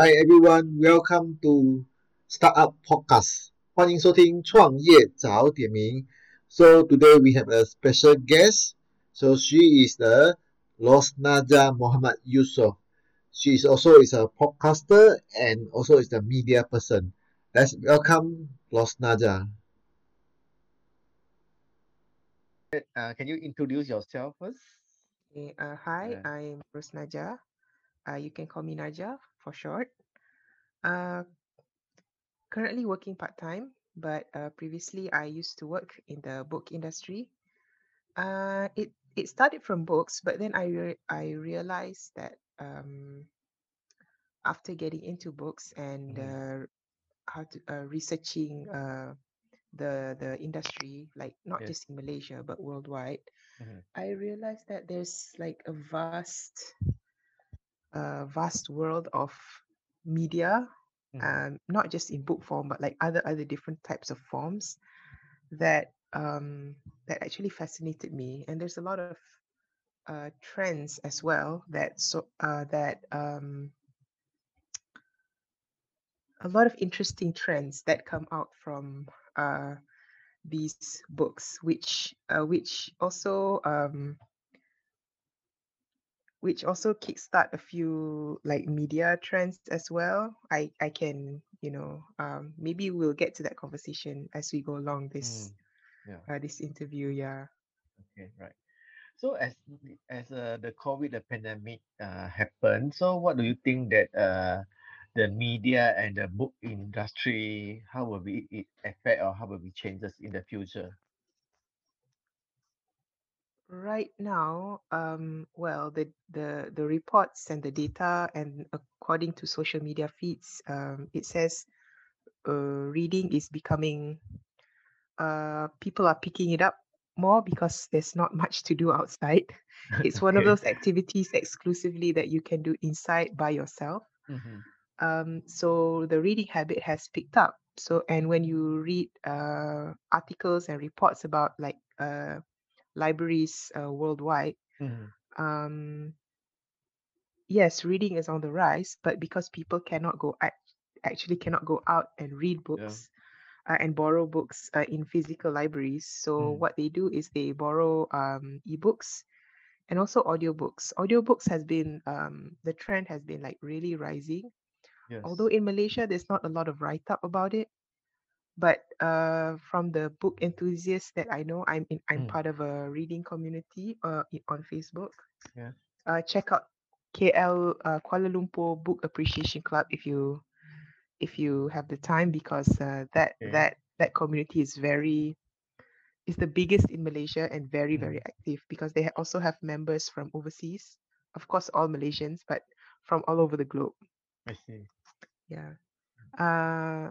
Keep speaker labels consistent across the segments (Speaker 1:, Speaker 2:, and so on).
Speaker 1: Hi everyone! welcome to Startup podcast. so today we have a special guest. So she is the Rusnajaa Muhammad Yusoff. She is also is a podcaster and also is a media person. Let's welcome Rusnajaa.
Speaker 2: Uh, can you introduce yourself first?
Speaker 3: Uh, hi,
Speaker 2: yeah.
Speaker 3: I'm Rusnajaa. Uh, you can call me Naja for short. Uh, currently working part time, but uh, previously I used to work in the book industry. Uh, it it started from books, but then I re- I realized that um, after getting into books and
Speaker 2: Mhm.
Speaker 3: uh, how to uh, researching uh, the the industry, like not just in Malaysia but worldwide,
Speaker 2: Mhm.
Speaker 3: I realized that there's like a vast, uh, vast world of media,
Speaker 2: Mhm.
Speaker 3: um, not just in book form, but like other other different types of forms that um, that actually fascinated me. And there's a lot of uh, trends as well that so uh, that um, a lot of interesting trends that come out from uh, these books, which uh, which also um, which also kickstart a few like media trends as well. I I can you know um, maybe we'll get to that conversation as we go along this
Speaker 2: Mm. Yeah.
Speaker 3: uh, this interview. Yeah.
Speaker 2: Okay. Right. So as as uh, the COVID the pandemic uh, happened, so what do you think that uh, the media and the book industry how will be it affect or how will be changes in the future?
Speaker 3: Right now, um, well, the, the the reports and the data, and according to social media feeds, um, it says uh, reading is becoming uh, people are picking it up more because there's not much to do outside. It's one of those activities exclusively that you can do inside by yourself.
Speaker 2: Mhm.
Speaker 3: Um, so the reading habit has picked up. So and when you read uh, articles and reports about like uh, libraries uh, worldwide,
Speaker 2: Mhm.
Speaker 3: um, yes, reading is on the rise, but because people cannot go act- actually cannot go out and read
Speaker 2: Yeah.
Speaker 3: books uh, and borrow books uh, in physical libraries, so
Speaker 2: Mm.
Speaker 3: what they do is they borrow um, ebooks and also audiobooks. Audiobooks has been um, the trend has been like really rising. Although in Malaysia there's not a lot of write up about it, but uh, from the book enthusiasts that I know, I'm in, I'm
Speaker 2: Mm.
Speaker 3: part of a reading community uh, on Facebook.
Speaker 2: Yeah.
Speaker 3: Uh, check out KL uh, Kuala Lumpur Book Appreciation Club if you if you have the time because uh, that that that community is very is the biggest in Malaysia and very
Speaker 2: Mm.
Speaker 3: very active because they also have members from overseas. Of course, all Malaysians, but from all over the globe.
Speaker 2: I see.
Speaker 3: Yeah. Uh,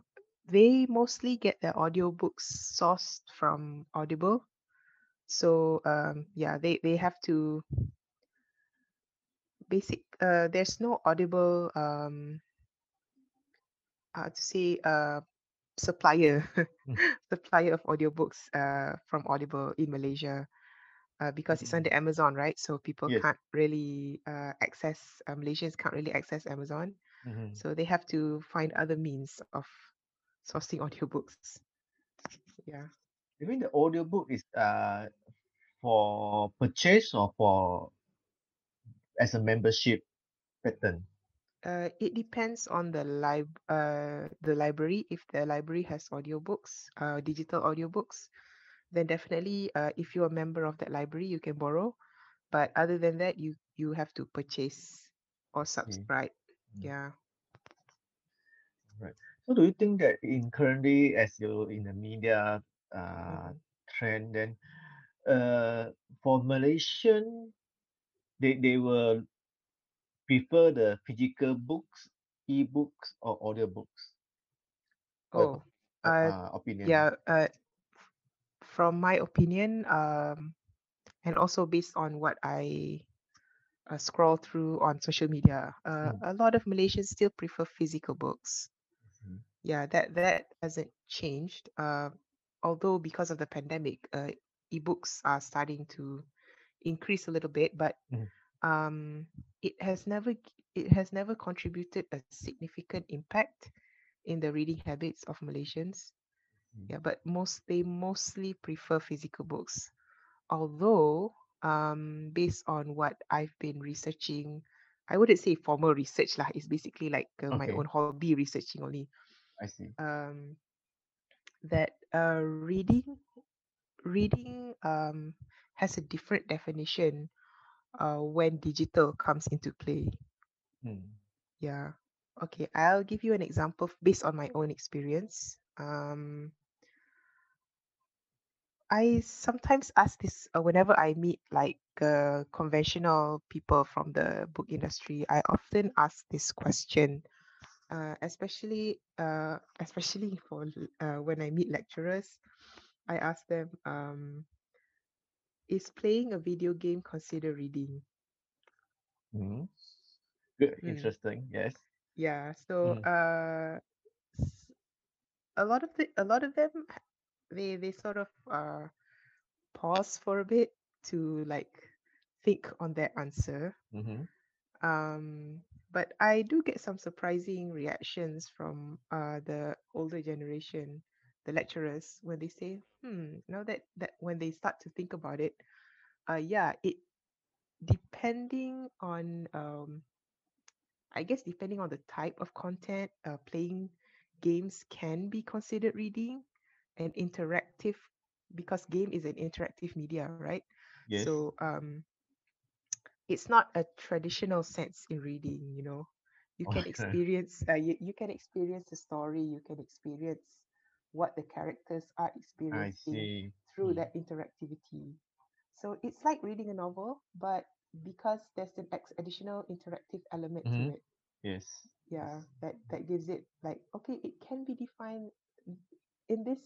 Speaker 3: they mostly get their audiobooks sourced from Audible. So um, yeah, they they have to basic. Uh, there's no Audible um, uh, to say uh, supplier
Speaker 2: Mm.
Speaker 3: supplier of audiobooks uh, from Audible in Malaysia uh, because it's
Speaker 2: Mm.
Speaker 3: under Amazon, right? So people
Speaker 2: Yes.
Speaker 3: can't really uh, access uh, Malaysians can't really access Amazon,
Speaker 2: Mhm.
Speaker 3: so they have to find other means of sourcing audiobooks. Yeah.
Speaker 2: You mean the audiobook is uh for purchase or for as a membership pattern?
Speaker 3: Uh, it depends on the lib uh the library. If the library has audiobooks, uh, digital audiobooks, then definitely uh, if you're a member of that library, you can borrow. But other than that, you you have to purchase or subscribe.
Speaker 2: Mm.
Speaker 3: Yeah.
Speaker 2: Right. So do you think that in currently as you in the media uh
Speaker 3: Mhm.
Speaker 2: trend then uh for Malaysian they they will prefer the physical books, e-books or audiobooks? What your
Speaker 3: Oh, uh,
Speaker 2: uh, opinion?
Speaker 3: yeah. Uh, from my opinion, um, and also based on what I uh, scroll through on social media, uh,
Speaker 2: Mm.
Speaker 3: a lot of Malaysians still prefer physical books. Yeah, that that hasn't changed. Uh, although because of the pandemic, uh, ebooks are starting to increase a little bit, but
Speaker 2: Mhm.
Speaker 3: um, it has never it has never contributed a significant impact in the reading habits of Malaysians.
Speaker 2: Mm.
Speaker 3: Yeah, but most they mostly prefer physical books. Although, um, based on what I've been researching, I wouldn't say formal research lah. It's basically like uh, my
Speaker 2: Okay,
Speaker 3: own hobby researching only.
Speaker 2: I see.
Speaker 3: Um, that uh, reading reading um has a different definition uh when digital comes into play.
Speaker 2: Mm.
Speaker 3: Yeah. Okay, I'll give you an example based on my own experience. Um, I sometimes ask this uh, whenever I meet like uh, conventional people from the book industry. I often ask this question, uh, especially uh, especially for uh, when I meet lecturers. I ask them, um, is playing a video game considered reading?
Speaker 2: Mm. Good,
Speaker 3: Hmm.
Speaker 2: interesting. Yes.
Speaker 3: Yeah. So
Speaker 2: Mm.
Speaker 3: uh, a lot of the a lot of them they they sort of uh pause for a bit to like think on their answer.
Speaker 2: Mm-hmm.
Speaker 3: Um, but I do get some surprising reactions from uh the older generation, the lecturers, when they say, hmm, now that that when they start to think about it, uh yeah, it depending on um I guess depending on the type of content, uh playing games can be considered reading and interactive because game is an interactive media, right?
Speaker 2: Yes.
Speaker 3: So um it's not a traditional sense in reading you know you can
Speaker 2: Okay.
Speaker 3: experience uh, you, you can experience the story you can experience what the characters are experiencing through
Speaker 2: Mm.
Speaker 3: that interactivity so it's like reading a novel but because there's an ex- additional interactive element to
Speaker 2: Mm-hmm.
Speaker 3: it
Speaker 2: Yes.
Speaker 3: yeah that that gives it like okay it can be defined in this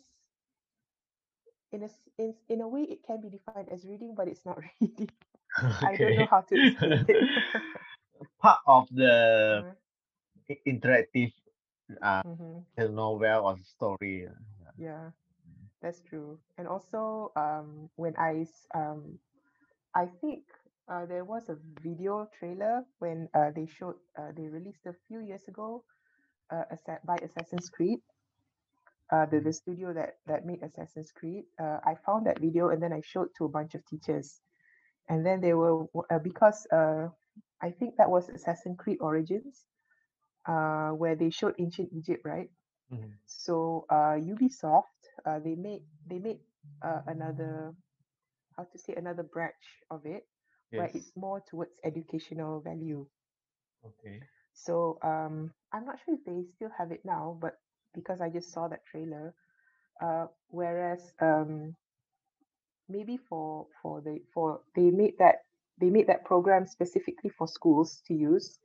Speaker 3: in a in, in a way it can be defined as reading but it's not reading i don't know how to explain it
Speaker 2: Part of the i- interactive uh
Speaker 3: mhm.
Speaker 2: the novel or story. uh, yeah.
Speaker 3: Yeah, that's true. And also, um, when I um, I think uh, there was a video trailer when uh, they showed, uh, they released a few years ago, uh, by Assassin's Creed, uh, the, the studio that that made Assassin's Creed. Uh, I found that video and then I showed to a bunch of teachers, and then they were uh, because uh, I think that was Assassin's Creed Origins, uh, where they showed ancient Egypt, right?
Speaker 2: Mhm.
Speaker 3: So uh, Ubisoft, uh, they made they made uh, another how to say another branch of it, where it's more towards educational value.
Speaker 2: Okay.
Speaker 3: So um, I'm not sure if they still have it now, but because I just saw that trailer, uh, whereas um, maybe for for the for they made that they made that program specifically for schools to use,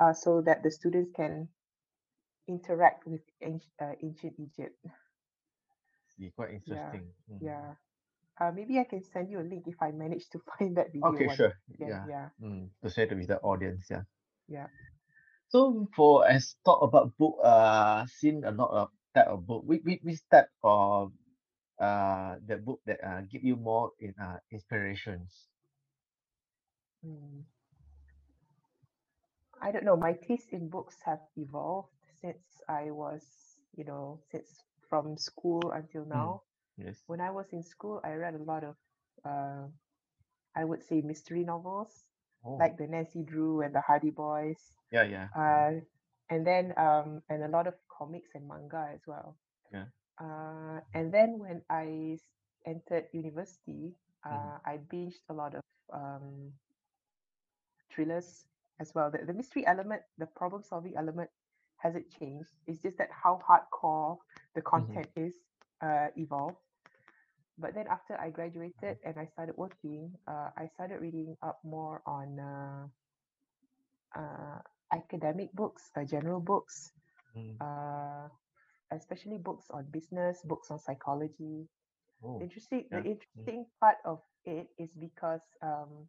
Speaker 3: uh, so that the students can interact with ancient, uh, ancient Egypt.
Speaker 2: See, quite
Speaker 3: Yeah,
Speaker 2: interesting. Mm.
Speaker 3: yeah. Uh, maybe I can send you a link if I manage to find that video
Speaker 2: Okay, sure.
Speaker 3: again.
Speaker 2: Yeah.
Speaker 3: Yeah,
Speaker 2: Mm. To share with the audience. Yeah.
Speaker 3: yeah.
Speaker 2: So for as talk about book, uh, seen a lot of type of book. Which which, which type of uh the book that uh give you more in uh inspirations?
Speaker 3: Mm. I don't know. My taste in books have evolved since I was, you know, since from school until
Speaker 2: Mm.
Speaker 3: now.
Speaker 2: Yes.
Speaker 3: When I was in school, I read a lot of, uh, I would say mystery novels,
Speaker 2: Oh.
Speaker 3: like the Nancy Drew and the Hardy Boys,
Speaker 2: Yeah, yeah. Mm.
Speaker 3: uh, and then um, and a lot of comics and manga as well.
Speaker 2: Yeah.
Speaker 3: Uh, and then when I entered university,
Speaker 2: Mhm.
Speaker 3: uh, I binged a lot of um, thrillers as well. The, the mystery element, the problem solving element hasn't changed. It's just that how hardcore the
Speaker 2: Mhm.
Speaker 3: content is uh, evolved. But then after I graduated and I started working, uh, I started reading up more on uh, uh, academic books, uh, general books,
Speaker 2: Mm.
Speaker 3: Especially books on business, books on psychology.
Speaker 2: Oh.
Speaker 3: Interesting.
Speaker 2: Yeah.
Speaker 3: The
Speaker 2: Mm.
Speaker 3: interesting part of it is because um,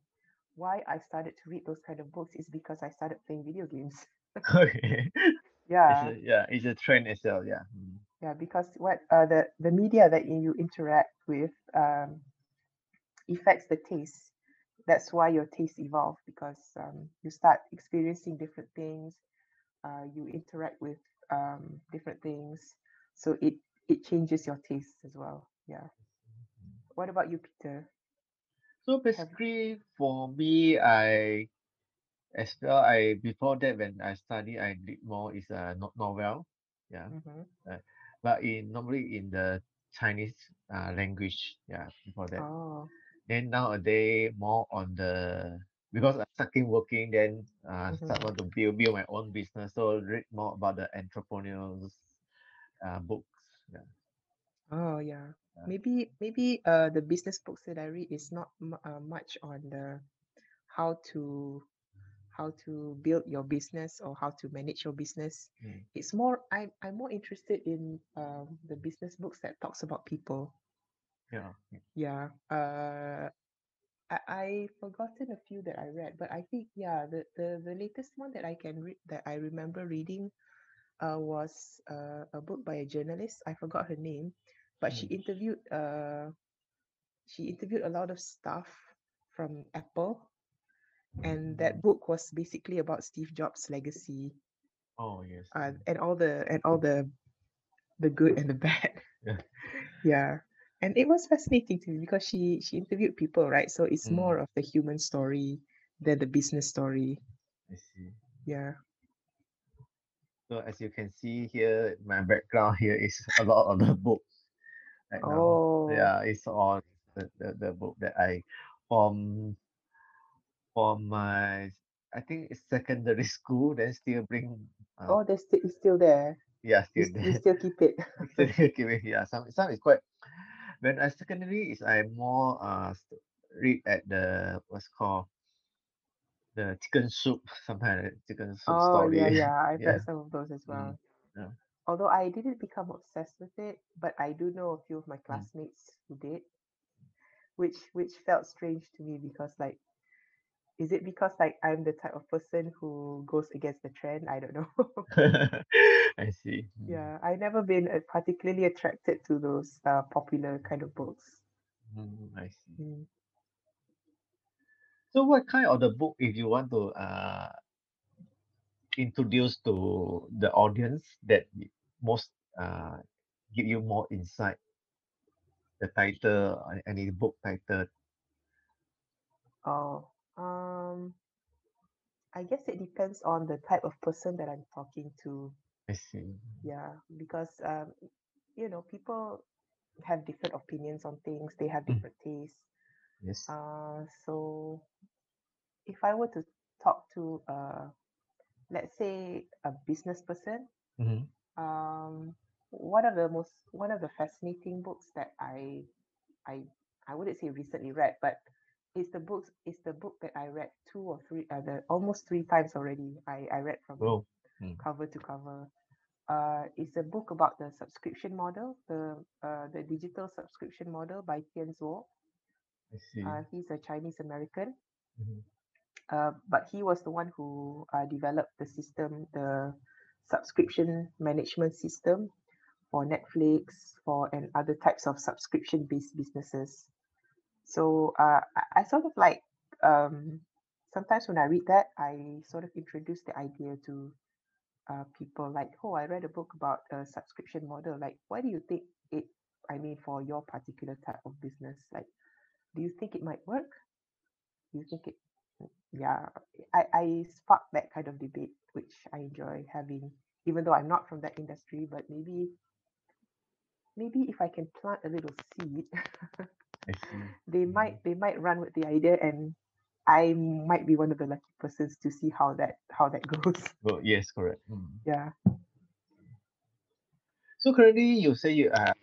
Speaker 3: why I started to read those kind of books is because I started playing video games.
Speaker 2: Okay. It's
Speaker 3: yeah,
Speaker 2: a yeah, it's a trend as well. Yeah. Mm.
Speaker 3: yeah. Because what uh, the the media that you interact with um, affects the taste, that's why your taste evolve because um, you start experiencing different things. Uh, you interact with um, different things, so it it changes your taste as well. Yeah. What about you, Peter?
Speaker 2: So basically, for me, I as well. I before that when I study, I did more is a no- novel, yeah.
Speaker 3: mhm.
Speaker 2: Uh, but in normally in the Chinese uh, language, yeah. Before that,
Speaker 3: Oh.
Speaker 2: then nowadays more on the because I starting working, then uh, start
Speaker 3: mhm.
Speaker 2: want to build build my own business. So read more about the entrepreneurs uh, books, yeah.
Speaker 3: Oh yeah.
Speaker 2: yeah.
Speaker 3: Maybe maybe uh the business books that I read is not mu- uh, much on the how to how to build your business or how to manage your business.
Speaker 2: Mm.
Speaker 3: It's more I I'm more interested in um the business books that talks about people.
Speaker 2: Yeah. yeah.
Speaker 3: Yeah. Uh I I forgotten a few that I read, but I think yeah, the the the latest one that I can read that I remember reading uh was uh, a book by a journalist. I forgot her name, but she
Speaker 2: Mm.
Speaker 3: interviewed uh she interviewed a lot of staff from Apple, and that book was basically about Steve Jobs' legacy,
Speaker 2: Oh yes.
Speaker 3: uh,
Speaker 2: mm,
Speaker 3: and all the and all the the good and the bad.
Speaker 2: Yeah.
Speaker 3: yeah, and it was fascinating to me because she she interviewed people, right? So it's
Speaker 2: Mm.
Speaker 3: more of the human story than the business story.
Speaker 2: I see.
Speaker 3: Yeah.
Speaker 2: So as you can see here, my background here is a lot of the books right now.
Speaker 3: Oh.
Speaker 2: Yeah, it's all the, the, the book that I from from my I think it's secondary school, then still bring uh,
Speaker 3: Oh, that's it's still there.
Speaker 2: yeah, still
Speaker 3: you
Speaker 2: there.
Speaker 3: still keep it.
Speaker 2: Still giving yeah, some some is quite when I secondary is I more uh read at the what's called the chicken soup, sometimes like chicken soup
Speaker 3: Oh, yeah,
Speaker 2: story.
Speaker 3: yeah. I've
Speaker 2: yeah.
Speaker 3: read some of those as
Speaker 2: Mm,
Speaker 3: well.
Speaker 2: yeah.
Speaker 3: Although I didn't become obsessed with it, but I do know a few of my
Speaker 2: Mm.
Speaker 3: classmates who did, which which felt strange to me because like, is it because like I'm the type of person who goes against the trend? I don't know.
Speaker 2: I see. Mm.
Speaker 3: Yeah, I've never been uh, particularly attracted to those uh, popular kind of books.
Speaker 2: Mm, I see.
Speaker 3: Mm.
Speaker 2: So what kind of the book if you want to uh introduce to the audience that most uh give you more insight, the title, any book title?
Speaker 3: Oh, um, I guess it depends on the type of person that I'm talking to.
Speaker 2: I see.
Speaker 3: Yeah, because um, you know, people have different opinions on things. They have
Speaker 2: Mm.
Speaker 3: different tastes.
Speaker 2: Yes.
Speaker 3: Uh, so if I were to talk to uh, let's say a business person,
Speaker 2: Mm-hmm.
Speaker 3: um, one of the most one of the fascinating books that I I I wouldn't say recently read, but it's the books it's the book that I read two or three uh, the almost three times already. I I read from
Speaker 2: Oh. Mm.
Speaker 3: cover to cover. Uh, it's a book about the subscription model, the uh, the digital subscription model by Tien Tzuo.
Speaker 2: I see.
Speaker 3: Uh, he's a Chinese American,
Speaker 2: Mhm.
Speaker 3: uh, but he was the one who uh, developed the system, the subscription management system for Netflix, for and other types of subscription-based businesses. So uh, I, I sort of like um, sometimes when I read that, I sort of introduce the idea to uh, people like, oh, I read a book about a subscription model. Like, why do you think it? I mean, for your particular type of business, like, do you think it might work? Do you think it? Yeah, I I spark that kind of debate, which I enjoy having, even though I'm not from that industry. But maybe maybe if I can plant a little seed, they
Speaker 2: Mhm.
Speaker 3: might they might run with the idea, and I might be one of the lucky persons to see how that how that goes.
Speaker 2: Well, yes, correct. Mm.
Speaker 3: Yeah.
Speaker 2: So currently you say you are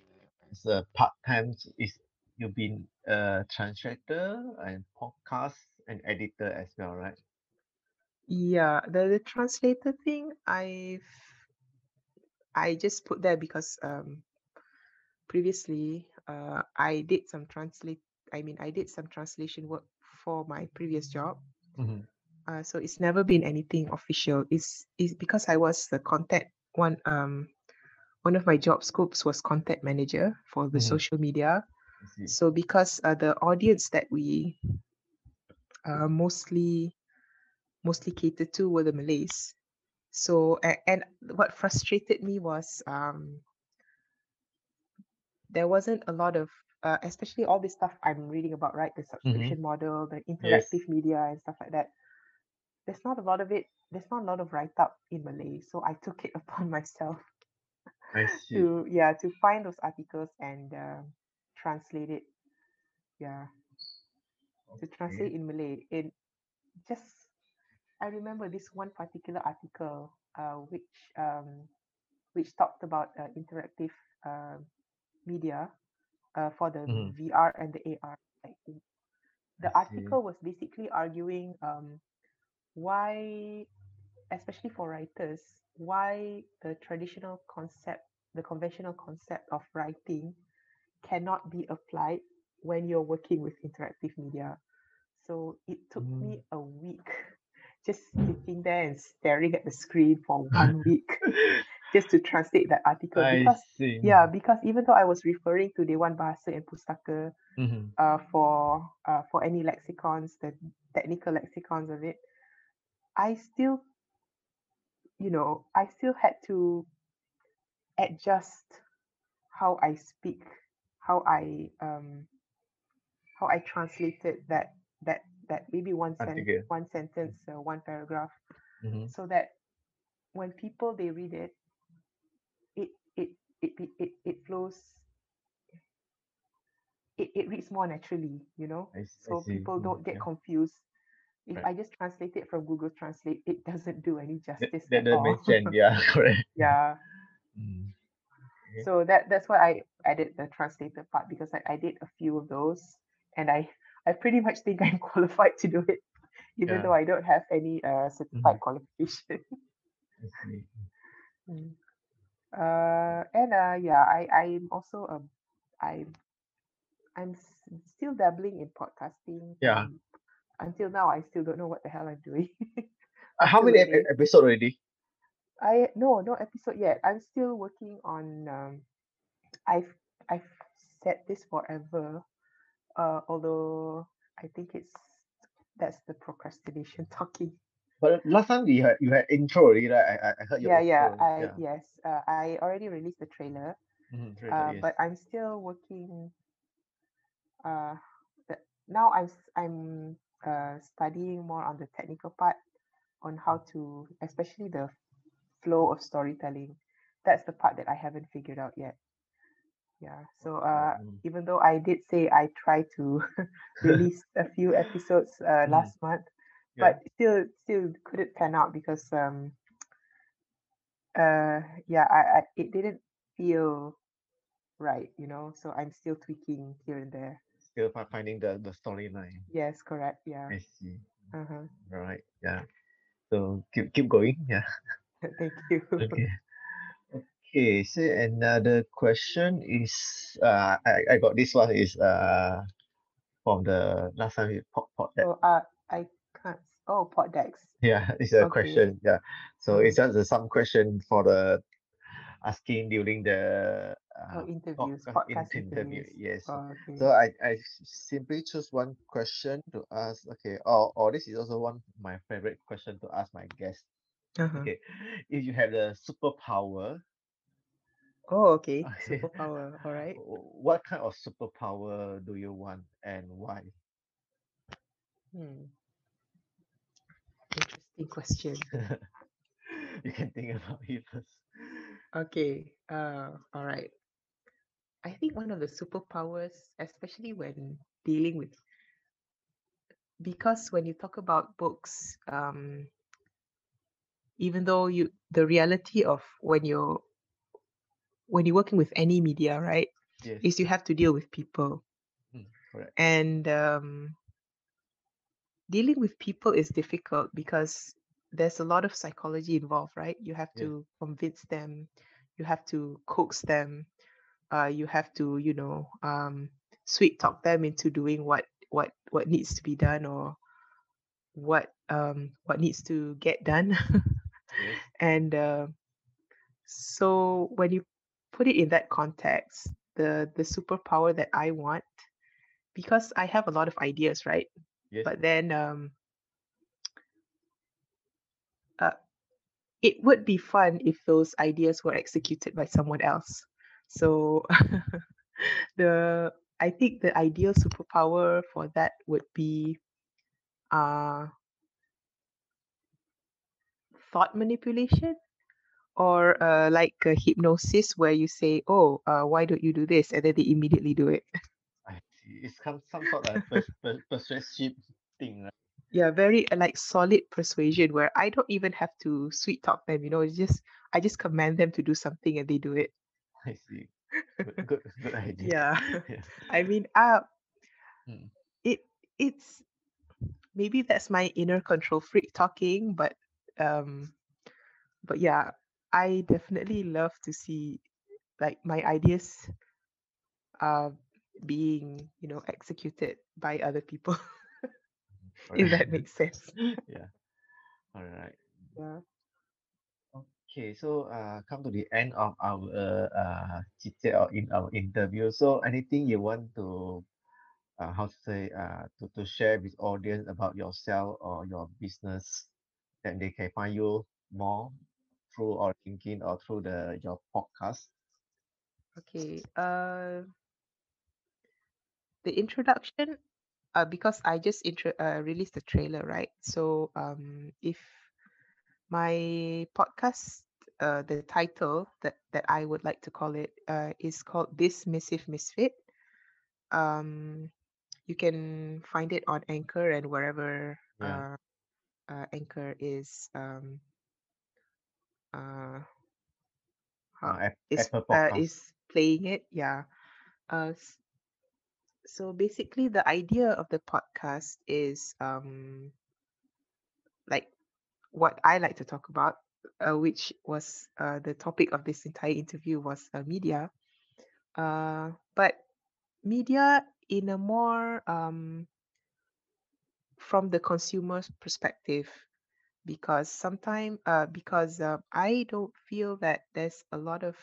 Speaker 2: as a part-time is you've been a translator and podcast and editor as well, right?
Speaker 3: Yeah, the, the translator thing, I've I just put there because um previously uh I did some translate I mean I did some translation work for my previous job.
Speaker 2: Mm-hmm.
Speaker 3: Uh so it's never been anything official. It's it's because I was the content one um one of my job scopes was content manager for the
Speaker 2: Mhm.
Speaker 3: social media. So because uh, the audience that we uh, mostly mostly catered to were the Malays. So and, and what frustrated me was um, there wasn't a lot of uh, especially all this stuff I'm reading about, right? The
Speaker 2: Mm-hmm.
Speaker 3: subscription model, the
Speaker 2: Yes.
Speaker 3: interactive media and stuff like that. There's not a lot of it. There's not a lot of write up in Malay, so I took it upon myself to yeah to find those articles and uh, translate it. Yeah, to translate in Malay. It just I remember this one particular article, uh, which um, which talked about uh, interactive uh, media uh, for the
Speaker 2: Mhm.
Speaker 3: VR and the AR. The
Speaker 2: I see.
Speaker 3: article was basically arguing um, why, especially for writers, why the traditional concept, the conventional concept of writing cannot be applied when you're working with interactive media. So it took
Speaker 2: Mm.
Speaker 3: me a week just sitting there and staring at the screen for one week just to translate that article
Speaker 2: I
Speaker 3: because
Speaker 2: see.
Speaker 3: yeah because even though I was referring to Dewan Bahasa and Pustaka
Speaker 2: Mhm.
Speaker 3: uh, for uh, for any lexicons the technical lexicons of it I still you know I still had to adjust how I speak how I um how I translated that that that maybe one sen- one sentence uh, one paragraph
Speaker 2: Mhm.
Speaker 3: so that when people they read it it it it flows it, it reads more naturally you know
Speaker 2: I, I
Speaker 3: so
Speaker 2: see.
Speaker 3: people don't get
Speaker 2: yeah.
Speaker 3: confused if
Speaker 2: Right.
Speaker 3: i just translate it from google translate it doesn't do any justice
Speaker 2: that
Speaker 3: at
Speaker 2: doesn't sense. Yeah, correct.
Speaker 3: yeah
Speaker 2: Mm. Okay.
Speaker 3: so that that's why i added the translated part because I, I did a few of those and i i pretty much think i'm qualified to do it even
Speaker 2: Yeah.
Speaker 3: though i don't have any uh certified
Speaker 2: Mhm.
Speaker 3: qualification
Speaker 2: I see.
Speaker 3: Mm. Uh and uh yeah i i'm also a i'm i'm s- still dabbling in podcasting
Speaker 2: Yeah.
Speaker 3: um, until now i still don't know what the hell i'm doing
Speaker 2: Uh, how many ep- episode already?
Speaker 3: i no no episode yet i'm still working on um i've i've said this forever uh although i think it's that's the procrastination talking
Speaker 2: But last time you had you had intro already, right? I I, heard your
Speaker 3: yeah yeah i
Speaker 2: Yeah.
Speaker 3: yes uh, i already released the trailer
Speaker 2: Mm-hmm.
Speaker 3: uh
Speaker 2: yes.
Speaker 3: but i'm still working uh the, now i'm i'm uh studying more on the technical part on how to especially the flow of storytelling that's the part that i haven't figured out yet yeah so uh
Speaker 2: Mm.
Speaker 3: even though i did say i try to release a few episodes uh
Speaker 2: Mhm.
Speaker 3: last month
Speaker 2: Yeah.
Speaker 3: but still still couldn't pan out because um uh yeah I, I it didn't feel right you know so i'm still tweaking here and there
Speaker 2: Still fi- finding the the storyline.
Speaker 3: yes correct yeah
Speaker 2: I see.
Speaker 3: uh-huh
Speaker 2: Right. Yeah. So keep keep going. Yeah.
Speaker 3: thank you
Speaker 2: Okay. Okay. So another question is uh I, I got this one is uh from the last time we pop pop that
Speaker 3: oh uh i can't s- oh pod decks.
Speaker 2: Yeah it's a
Speaker 3: okay.
Speaker 2: question yeah. So
Speaker 3: uh-huh.
Speaker 2: it's just a, some question for the asking during the
Speaker 3: oh
Speaker 2: uh
Speaker 3: interviews
Speaker 2: podcast
Speaker 3: podcast
Speaker 2: interview
Speaker 3: interviews.
Speaker 2: yes.
Speaker 3: Oh,
Speaker 2: so I, I simply choose one question to ask okay or or this is also one of my favorite question to ask my guest.
Speaker 3: uh-huh.
Speaker 2: Okay if you have the superpower
Speaker 3: oh okay
Speaker 2: okay
Speaker 3: superpower all right
Speaker 2: what kind of superpower do you want and why?
Speaker 3: Hmm interesting question.
Speaker 2: You can think about it first.
Speaker 3: Okay uh all right. I think one of the superpowers especially when dealing with because when you talk about books um even though you the reality of when you're when you're working with any media right
Speaker 2: yes
Speaker 3: is you have to deal with people.
Speaker 2: Mm,
Speaker 3: and um dealing with people is difficult because there's a lot of psychology involved right? You have to convince them you have to coax them uh you have to you know um sweet talk them into doing what what what needs to be done or what um what needs to get done.
Speaker 2: Yes
Speaker 3: and uh, so when you put it in that context the the superpower that i want because i have a lot of ideas right But then um, uh, it would be fun if those ideas were executed by someone else. So the I think the ideal superpower for that would be uh, thought manipulation or uh, like hypnosis where you say, "Oh, uh, why don't you do this?" and then they immediately do it.
Speaker 2: It's some some sort of pers- per- persuasive thing, right?
Speaker 3: Yeah, very uh, like solid persuasion where I don't even have to sweet talk them. You know, it's just I just command them to do something and they do it.
Speaker 2: I see. Good, good, good idea.
Speaker 3: Yeah,
Speaker 2: Yeah.
Speaker 3: I mean, uh,
Speaker 2: Mm.
Speaker 3: it it's maybe that's my inner control freak talking, but um, but yeah, I definitely love to see like my ideas uh being you know executed by other people if that makes sense
Speaker 2: Yeah. All right.
Speaker 3: yeah
Speaker 2: Okay, so uh, come to the end of our uh chit chat or in our interview. So anything you want to uh how to say uh to, to share with audience about yourself or your business that they can find you more through our LinkedIn or through the your podcast.
Speaker 3: okay uh the introduction uh because i just intro uh, released the trailer right? So um if my podcast uh the title that that i would like to call it uh is called this missive misfit um you can find it on anchor and wherever
Speaker 2: Yeah.
Speaker 3: uh, uh anchor is um uh
Speaker 2: Uh,
Speaker 3: is uh is playing it yeah. Uh so basically the idea of the podcast is um like what i like to talk about uh, which was uh, the topic of this entire interview was uh, media. Uh but media in a more um from the consumer's perspective because sometimes uh because uh, i don't feel that there's a lot of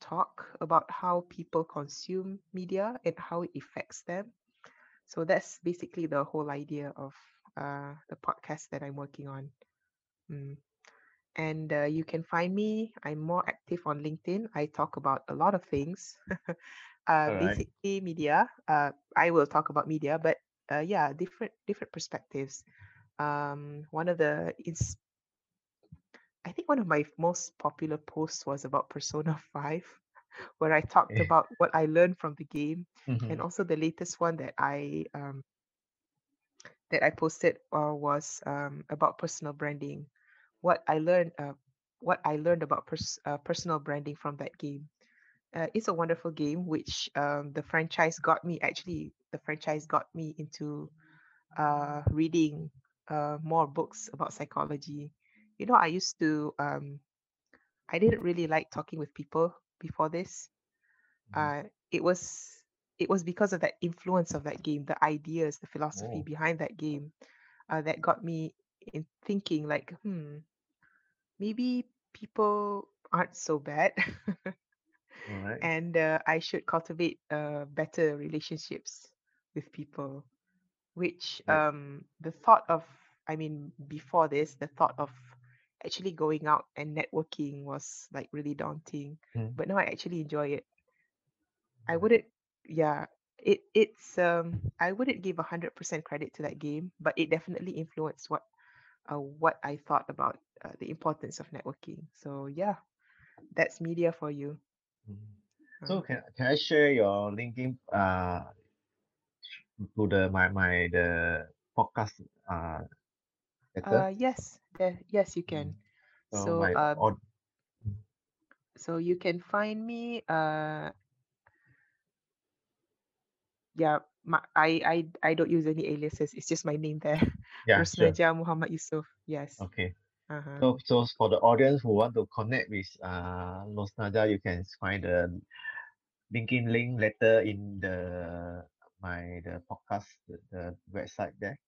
Speaker 3: talk about how people consume media and how it affects them. So that's basically the whole idea of uh the podcast that i'm working on. Mm. and uh, you can find me i'm more active on linkedin. I talk about a lot of things. Uh,
Speaker 2: right.
Speaker 3: basically media uh, i will talk about media but uh, yeah different different perspectives. Um, one of the ins- i think one of my most popular posts was about persona 5 where i talked
Speaker 2: Eh,
Speaker 3: about what i learned from the game and
Speaker 2: mhm.
Speaker 3: also the latest one that i um, that i posted uh, was um, about personal branding. What i learned uh, what i learned about pers- uh, personal branding from that game. Uh, it's a wonderful game which um, the franchise got me actually the franchise got me into uh, reading uh, more books about psychology you know i used to um, i didn't really like talking with people before this
Speaker 2: Mhm.
Speaker 3: uh, it was it was because of that influence of that game the ideas the philosophy
Speaker 2: Oh,
Speaker 3: behind that game uh, that got me in thinking like hmm maybe people aren't so bad
Speaker 2: right.
Speaker 3: and uh, i should cultivate uh, better relationships with people which
Speaker 2: Right.
Speaker 3: um the thought of i mean before this the thought of actually going out and networking was like really daunting
Speaker 2: Mm.
Speaker 3: but now i actually enjoy it. I wouldn't yeah it it's um i wouldn't give a hundred percent credit to that game but it definitely influenced what uh, what i thought about uh, the importance of networking. So yeah that's media for you.
Speaker 2: Mhm.
Speaker 3: uh,
Speaker 2: So can can I share your LinkedIn uh to the my my the podcast uh letter?
Speaker 3: uh yes yeah, yes you can
Speaker 2: So
Speaker 3: so
Speaker 2: my aud mm,
Speaker 3: so you can find me uh yeah my, I, I I don't use any aliases. It's just my name there.
Speaker 2: yeah, sure.
Speaker 3: Muhammad Yusoff. Yes.
Speaker 2: Okay.
Speaker 3: Uh-huh.
Speaker 2: So so for the audience who want to connect with uh Rusnajaa, you can find the LinkedIn link letter in the my the podcast the, the website there.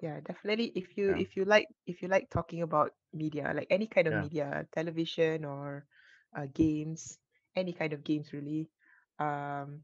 Speaker 3: Yeah, definitely. If you
Speaker 2: Yeah.
Speaker 3: if you like if you like talking about media, like any kind of
Speaker 2: Yeah.
Speaker 3: media, television or uh, games, any kind of games really, um,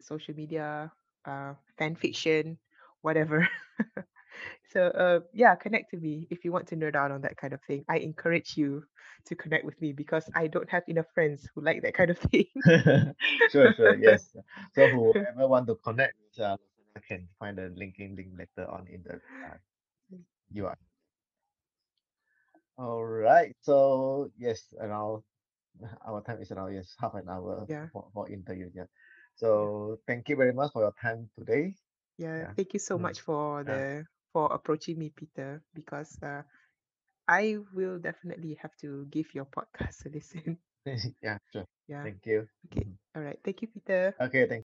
Speaker 3: social media, uh, fan fiction, whatever. so uh, yeah, connect to me if you want to nerd out on that kind of thing. I encourage you to connect with me because I don't have enough friends who like that kind of thing.
Speaker 2: sure, sure, yes. So whoever want to connect with uh, Lorna can find the linking link later on in the uh, UI. All right. So yes, around our time is around yes half an hour
Speaker 3: Yeah.
Speaker 2: for, for interview. Yeah. So thank you very much for your time today.
Speaker 3: Yeah,
Speaker 2: Yeah.
Speaker 3: thank you so
Speaker 2: Mm.
Speaker 3: much for
Speaker 2: Yeah.
Speaker 3: the for approaching me, Peter, because uh, I will definitely have to give your podcast a listen.
Speaker 2: yeah, sure.
Speaker 3: Yeah.
Speaker 2: Thank you.
Speaker 3: Okay.
Speaker 2: Mhm.
Speaker 3: All right. Thank you, Peter.
Speaker 2: Okay, thank